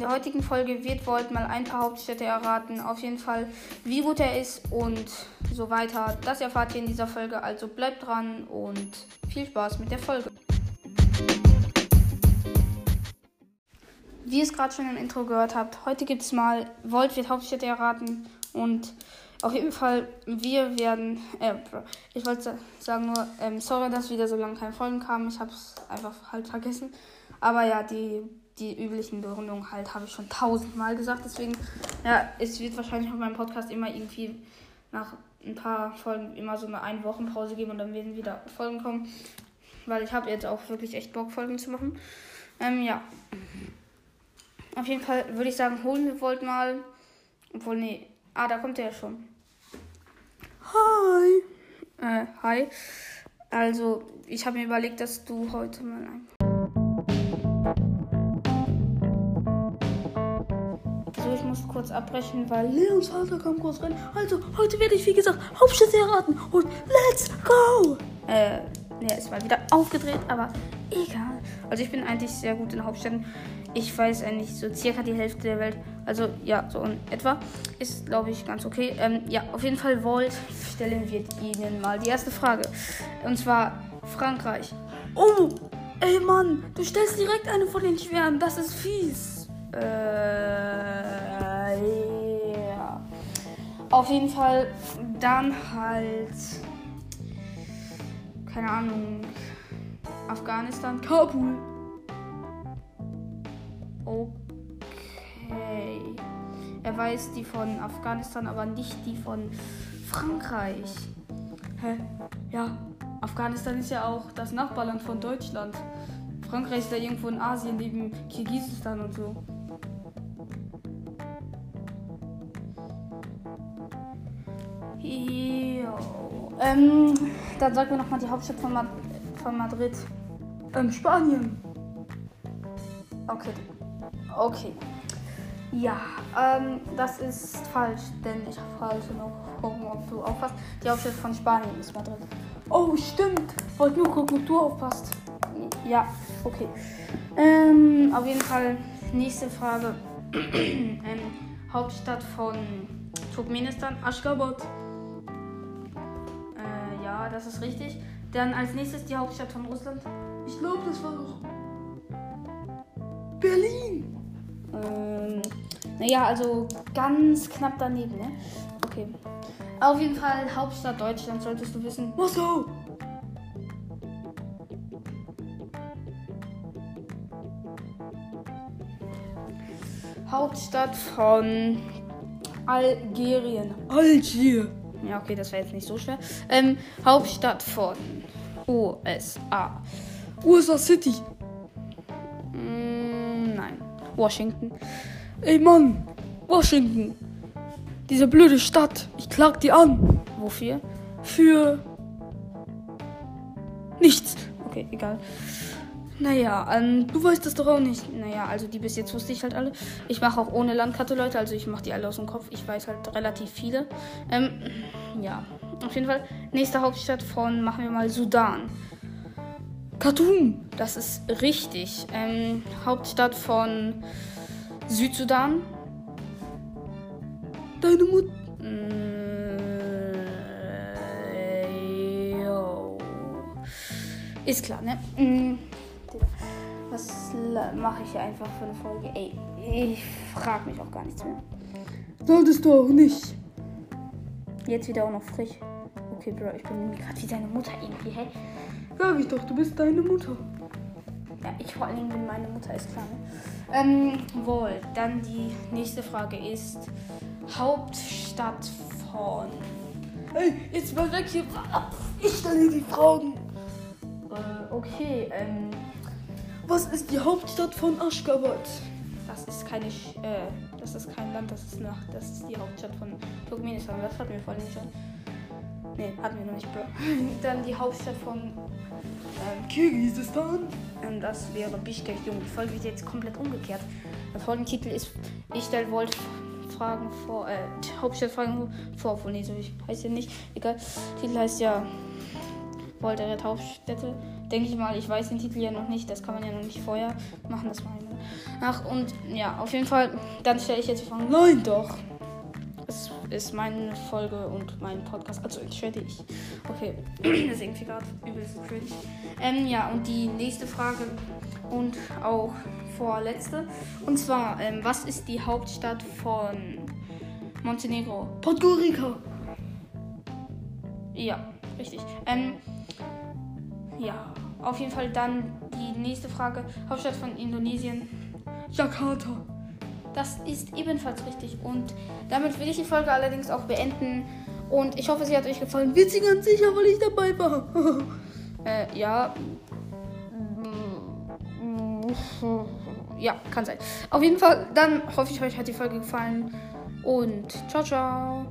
In der heutigen Folge wird Volt mal ein paar Hauptstädte erraten. Auf jeden Fall, wie gut er ist und so weiter. Das erfahrt ihr in dieser Folge. Also bleibt dran und viel Spaß mit der Folge. Wie ihr es gerade schon im Intro gehört habt, heute gibt es mal Volt wird Hauptstädte erraten und auf jeden Fall, wir werden, äh, ich wollte sagen nur, ähm, sorry, dass wieder so lange keine Folgen kamen, ich habe es einfach halt vergessen, aber ja, die, die üblichen Begründungen halt habe ich schon tausendmal gesagt, deswegen, ja, es wird wahrscheinlich auf meinem Podcast immer irgendwie nach ein paar Folgen immer so eine ein Wochen Pause geben und dann werden wieder Folgen kommen, weil ich habe jetzt auch wirklich echt Bock, Folgen zu machen. Ähm, ja. Auf jeden Fall würde ich sagen, holen wir Volt mal. Obwohl, nee. Ah, da kommt er ja schon. Hi. Äh, hi. Also, ich habe mir überlegt, dass du heute mal ein. Muss kurz abbrechen, weil Leons Vater kam kurz rein. Also, heute werde ich, wie gesagt, Hauptstädte erraten. Und let's go! Äh, ja, ist mal wieder aufgedreht, aber egal. Also, ich bin eigentlich sehr gut in Hauptstädten ich weiß eigentlich so circa die Hälfte der Welt. Also ja, so in etwa. Ist, glaube ich, ganz okay. Ähm, ja, auf jeden Fall Volt stellen wir Ihnen mal die erste Frage. Und zwar Frankreich. Oh, ey Mann, du stellst direkt eine von den schweren. Das ist fies. Äh, ja. Auf jeden Fall dann halt. Keine Ahnung. Afghanistan, Kabul. Okay. Er weiß die von Afghanistan, aber nicht die von Frankreich. Hä? Ja, Afghanistan ist ja auch das Nachbarland von Deutschland. Frankreich ist da irgendwo in Asien neben Kirgisistan und so. Ähm, dann sag mir nochmal die Hauptstadt von, Ma von Madrid. Ähm, Spanien. Okay. Okay. Ja, ähm, das ist falsch, denn ich wollte noch gucken, ob du aufpasst. Die Hauptstadt von Spanien ist Madrid. Oh, stimmt. Wollte nur gucken, ob du aufpasst. Ja, okay. Ähm, auf jeden Fall, nächste Frage. ähm, Hauptstadt von Turkmenistan, Aschgabat. Das ist richtig. Dann als nächstes die Hauptstadt von Russland. Ich glaube, das war doch Berlin. Ähm, naja, also ganz knapp daneben, ne? Okay. Auf jeden Fall Hauptstadt Deutschland solltest du wissen. Moskau! Hauptstadt von Algerien. Algier. Ja, okay, das war jetzt nicht so schwer. Ähm, Hauptstadt von USA. USA City. Washington. Ey Mann, Washington. Diese blöde Stadt. Ich klag die an. Wofür? Für nichts. Okay, egal. Naja, ähm, du weißt das doch auch nicht. Naja, also die bis jetzt wusste ich halt alle. Ich mache auch ohne Landkarte, Leute. Also ich mache die alle aus dem Kopf. Ich weiß halt relativ viele. Ähm, ja, auf jeden Fall. Nächste Hauptstadt von, machen wir mal Sudan. Khartoum, das ist richtig. Ähm, Hauptstadt von Südsudan. Deine Mutter. Äh, ist klar, ne? Mm, was mache ich hier einfach für eine Folge? Ey, ich frag mich auch gar nichts mehr. Solltest du auch nicht. Jetzt wieder auch noch frisch. Okay, Bro, ich bin gerade wie deine Mutter irgendwie, hä? Sag ich doch, du bist deine Mutter. Ja, ich vor allen Dingen bin meine Mutter, ist klar. Ne? Ähm, wohl, dann die nächste Frage ist Hauptstadt von. Hey, jetzt mal weg hier. Ich stelle die Fragen. Äh, okay, ähm. Was ist die Hauptstadt von Aschgabat? Das ist keine, äh, das ist kein Land, das ist, nach, das ist die Hauptstadt von Turkmenistan. Das hatten wir vorhin schon. Ne, hatten wir noch nicht. Dann die Hauptstadt von ähm, Kirgisistan. Ähm, das wäre Bishkek, Junge. Die Folge wird jetzt komplett umgekehrt. Der Folgentitel ist Ich stelle Volt Fragen vor, äh, Hauptstadtfragen vor, obwohl nee, so heißt ja nicht. Egal. Titel heißt ja Volta Hauptstädte. Denke ich mal, ich weiß den Titel ja noch nicht, das kann man ja noch nicht vorher machen, das meine Ach, und ja, auf jeden Fall, dann stelle ich jetzt die Frage, nein doch. Das ist meine Folge und mein Podcast, also entschuldige ich. Okay, das ist irgendwie gerade übelst cringe. Ähm, ja, und die nächste Frage und auch vorletzte. Und zwar, ähm, was ist die Hauptstadt von Montenegro? Podgorica. Ja, richtig. Ähm, ja, auf jeden Fall dann die nächste Frage. Hauptstadt von Indonesien. Jakarta. Das ist ebenfalls richtig. Und damit will ich die Folge allerdings auch beenden. Und ich hoffe, sie hat euch gefallen. Wird sie ganz sicher, weil ich dabei war. äh, ja. Ja, kann sein. Auf jeden Fall, dann hoffe ich, euch hat die Folge gefallen. Und ciao, ciao.